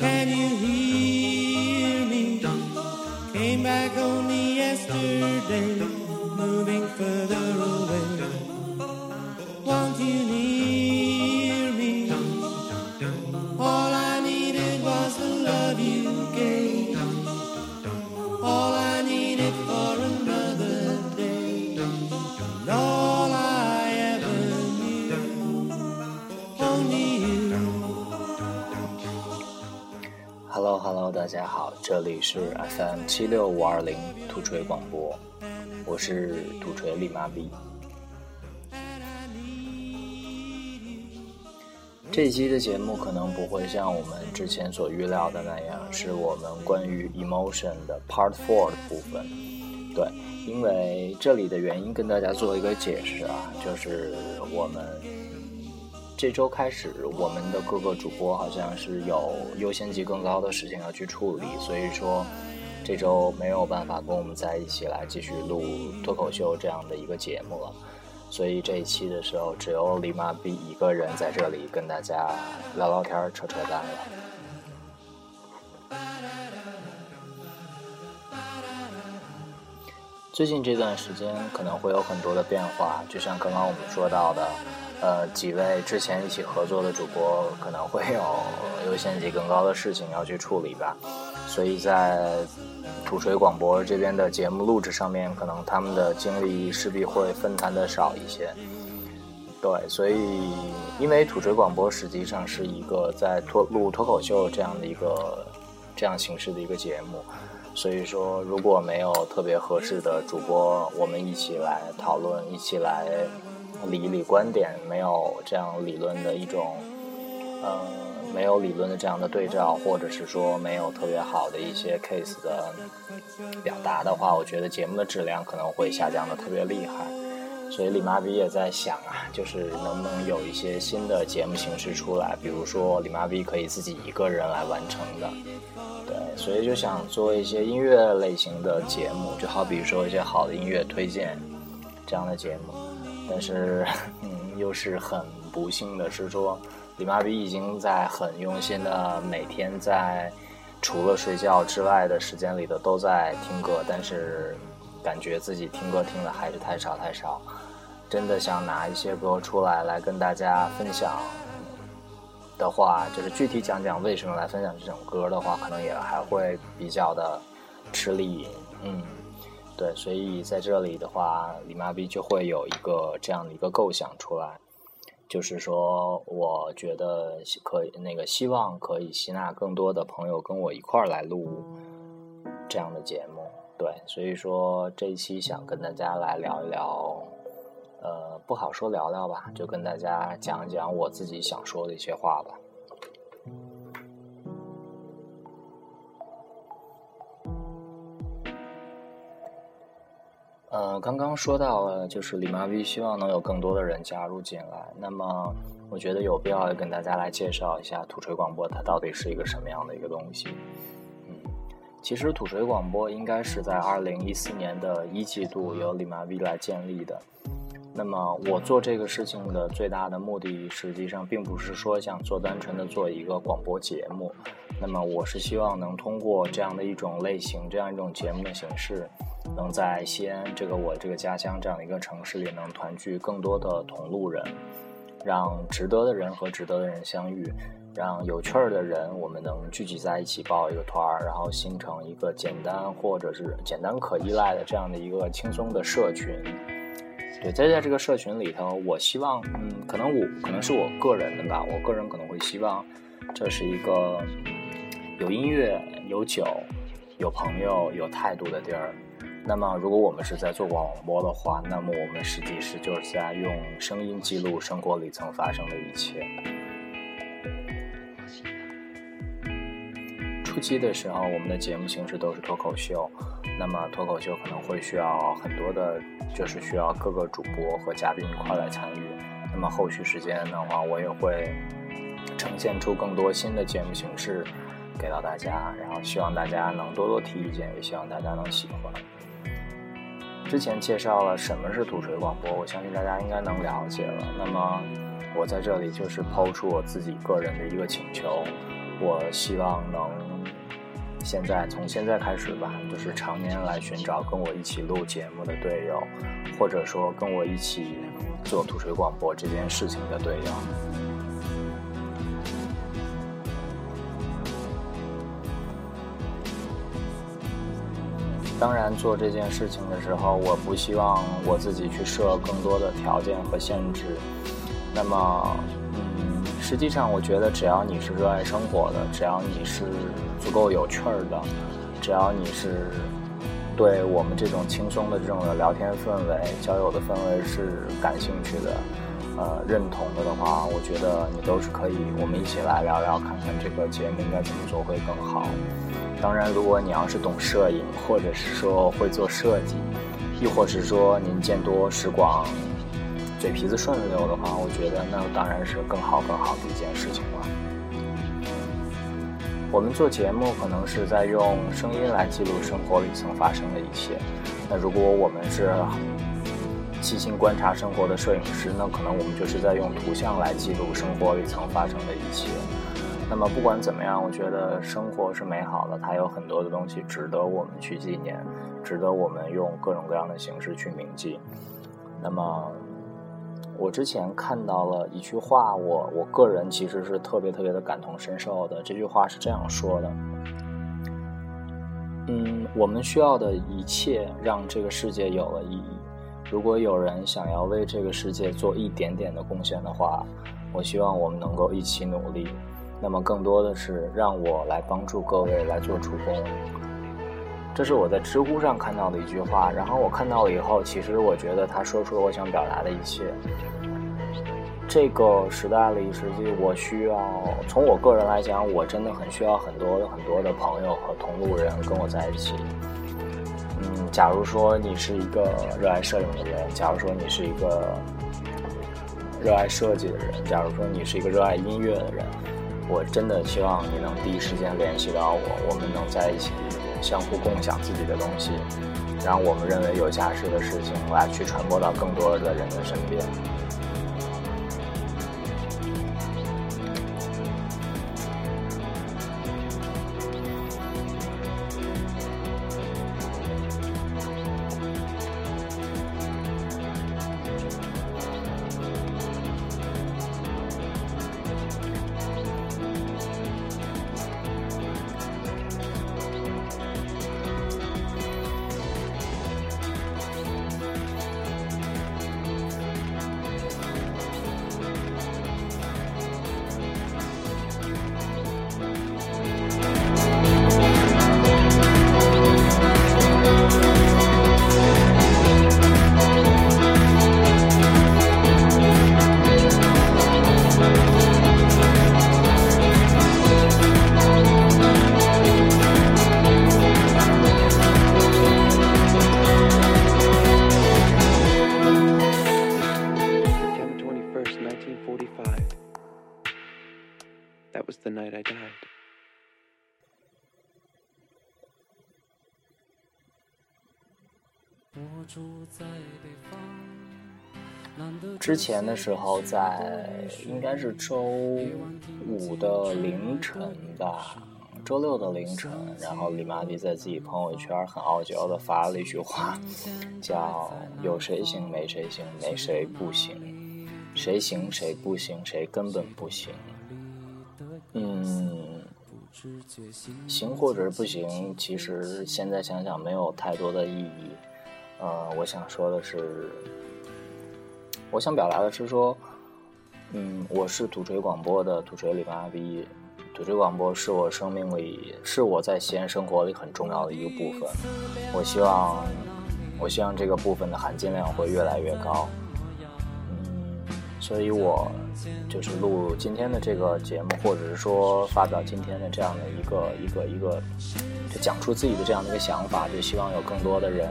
Can you hear? 大家好，这里是 FM 七六五二零土锤广播，我是土锤李妈逼。这期的节目可能不会像我们之前所预料的那样，是我们关于 emotion 的 Part Four 的部分。对，因为这里的原因跟大家做一个解释啊，就是我们这周开始，我们的各个主播好像是有优先级更高的事情要去处理，所以说这周没有办法跟我们在一起来继续录脱口秀这样的一个节目了。所以这一期的时候，只有李妈逼一个人在这里跟大家聊聊天、扯扯淡了。最近这段时间可能会有很多的变化，就像刚刚我们说到的，呃，几位之前一起合作的主播可能会有优先级更高的事情要去处理吧，所以在土锤广播这边的节目录制上面，可能他们的精力势必会分摊的少一些。对，所以因为土锤广播实际上是一个在脱录脱口秀这样的一个这样形式的一个节目，所以说如果没有特别合适的主播，我们一起来讨论，一起来理一理观点，没有这样理论的一种，呃，没有理论的这样的对照，或者是说没有特别好的一些 case 的表达的话，我觉得节目的质量可能会下降的特别厉害。所以李妈逼也在想啊，就是能不能有一些新的节目形式出来，比如说李妈逼可以自己一个人来完成的，对，所以就想做一些音乐类型的节目，就好比说一些好的音乐推荐这样的节目，但是，嗯，又是很不幸的是说，李妈逼已经在很用心的每天在除了睡觉之外的时间里头都在听歌，但是感觉自己听歌听的还是太少太少。真的想拿一些歌出来来跟大家分享的话，就是具体讲讲为什么来分享这首歌的话，可能也还会比较的吃力。嗯，对，所以在这里的话，李妈逼就会有一个这样的一个构想出来，就是说，我觉得可以那个希望可以吸纳更多的朋友跟我一块儿来录这样的节目。对，所以说这一期想跟大家来聊一聊。呃，不好说，聊聊吧，就跟大家讲一讲我自己想说的一些话吧。呃，刚刚说到了，就是李妈逼希望能有更多的人加入进来。那么，我觉得有必要跟大家来介绍一下土锤广播，它到底是一个什么样的一个东西。嗯，其实土锤广播应该是在二零一四年的一季度由李妈逼来建立的。那么我做这个事情的最大的目的，实际上并不是说想做单纯的做一个广播节目。那么我是希望能通过这样的一种类型、这样一种节目的形式，能在西安这个我这个家乡这样的一个城市里，能团聚更多的同路人，让值得的人和值得的人相遇，让有趣儿的人我们能聚集在一起报一个团儿，然后形成一个简单或者是简单可依赖的这样的一个轻松的社群。对，在在这个社群里头，我希望，嗯，可能我可能是我个人的吧，我个人可能会希望，这是一个有音乐、有酒、有朋友、有态度的地儿。那么，如果我们是在做广播的话，那么我们实际是就是在用声音记录生活里曾发生的一切。初期的时候，我们的节目形式都是脱口秀，那么脱口秀可能会需要很多的。就是需要各个主播和嘉宾一块来参与。那么后续时间的话，我也会呈现出更多新的节目形式给到大家，然后希望大家能多多提意见，也希望大家能喜欢。之前介绍了什么是土锤广播，我相信大家应该能了解了。那么我在这里就是抛出我自己个人的一个请求，我希望能现在从现在开始吧，就是常年来寻找跟我一起录节目的队友，或者说跟我一起做土锤广播这件事情的队友。当然，做这件事情的时候，我不希望我自己去设更多的条件和限制。那么，嗯，实际上，我觉得只要你是热爱生活的，只要你是足够有趣儿的，只要你是对我们这种轻松的这种的聊天氛围、交友的氛围是感兴趣的，呃，认同的的话，我觉得你都是可以，我们一起来聊聊，看看这个节目应该怎么做会更好。当然，如果你要是懂摄影，或者是说会做设计，亦或是说您见多识广，嘴皮子顺溜的话，我觉得那当然是更好更好的一件事情了。我们做节目可能是在用声音来记录生活里曾发生的一切。那如果我们是细心观察生活的摄影师，那可能我们就是在用图像来记录生活里曾发生的一切。那么不管怎么样，我觉得生活是美好的，它有很多的东西值得我们去纪念，值得我们用各种各样的形式去铭记。那么，我之前看到了一句话，我我个人其实是特别特别的感同身受的。这句话是这样说的：嗯，我们需要的一切让这个世界有了意义。如果有人想要为这个世界做一点点的贡献的话，我希望我们能够一起努力。那么更多的是让我来帮助各位来做助攻，这是我在知乎上看到的一句话。然后我看到了以后，其实我觉得他说出了我想表达的一切。这个时代里，实际我需要从我个人来讲，我真的很需要很多很多的朋友和同路人跟我在一起。嗯，假如说你是一个热爱摄影的人，假如说你是一个热爱设计的人，假如说你是一个热爱音乐的人。我真的希望你能第一时间联系到我，我们能在一起相互共享自己的东西，让我们认为有价值的事情来去传播到更多的人的身边。That was the night i died 之前的时候，在应该是周五的凌晨吧，周六的凌晨，然后李玛丽在自己朋友圈很傲娇的发了一句话，叫“有谁行没谁行，没谁不行，谁行谁不行，谁根本不行。”嗯，行或者是不行，其实现在想想没有太多的意义。呃，我想说的是，我想表达的是说，嗯，我是土锤广播的土锤里巴比，土锤广播是我生命里，是我在西安生活里很重要的一个部分。我希望，我希望这个部分的含金量会越来越高。所以我就是录今天的这个节目，或者是说发表今天的这样的一个一个一个，就讲出自己的这样的一个想法，就希望有更多的人。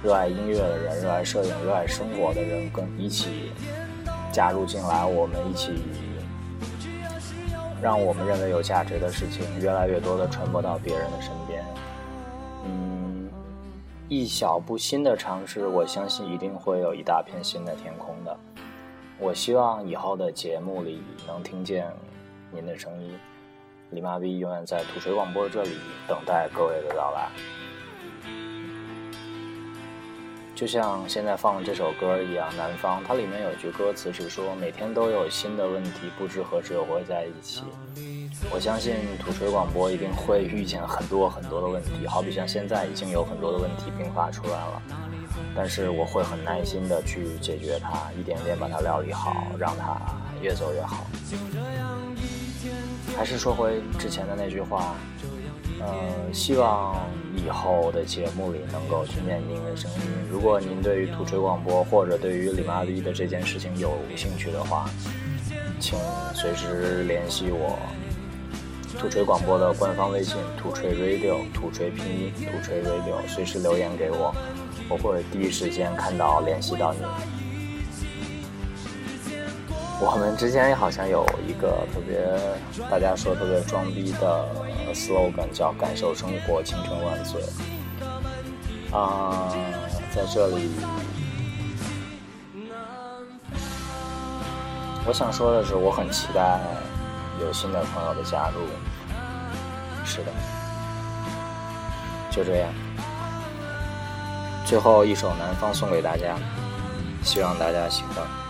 热爱音乐的人，热爱摄影，热爱生活的人，跟一起加入进来，我们一起让我们认为有价值的事情越来越多的传播到别人的身边。嗯，一小步新的尝试，我相信一定会有一大片新的天空的。我希望以后的节目里能听见您的声音，李妈逼永远在土锤广播这里等待各位的到来。就像现在放的这首歌一样，《南方》它里面有句歌词是说：“每天都有新的问题，不知何时又会在一起。”我相信土锤广播一定会遇见很多很多的问题，好比像现在已经有很多的问题并发出来了，但是我会很耐心的去解决它，一点点把它料理好，让它越走越好。还是说回之前的那句话。呃，希望以后的节目里能够听见您的声音。如果您对于土锤广播或者对于李妈逼的这件事情有兴趣的话，请随时联系我。土锤广播的官方微信：土锤 radio，土锤拼音土锤 radio，随时留言给我，我会第一时间看到联系到你。我们之间好像有一个特别大家说特别装逼的。slogan 叫“感受生活，青春万岁”。啊，在这里，我想说的是，我很期待有新的朋友的加入。是的，就这样。最后一首《南方》送给大家，希望大家喜欢。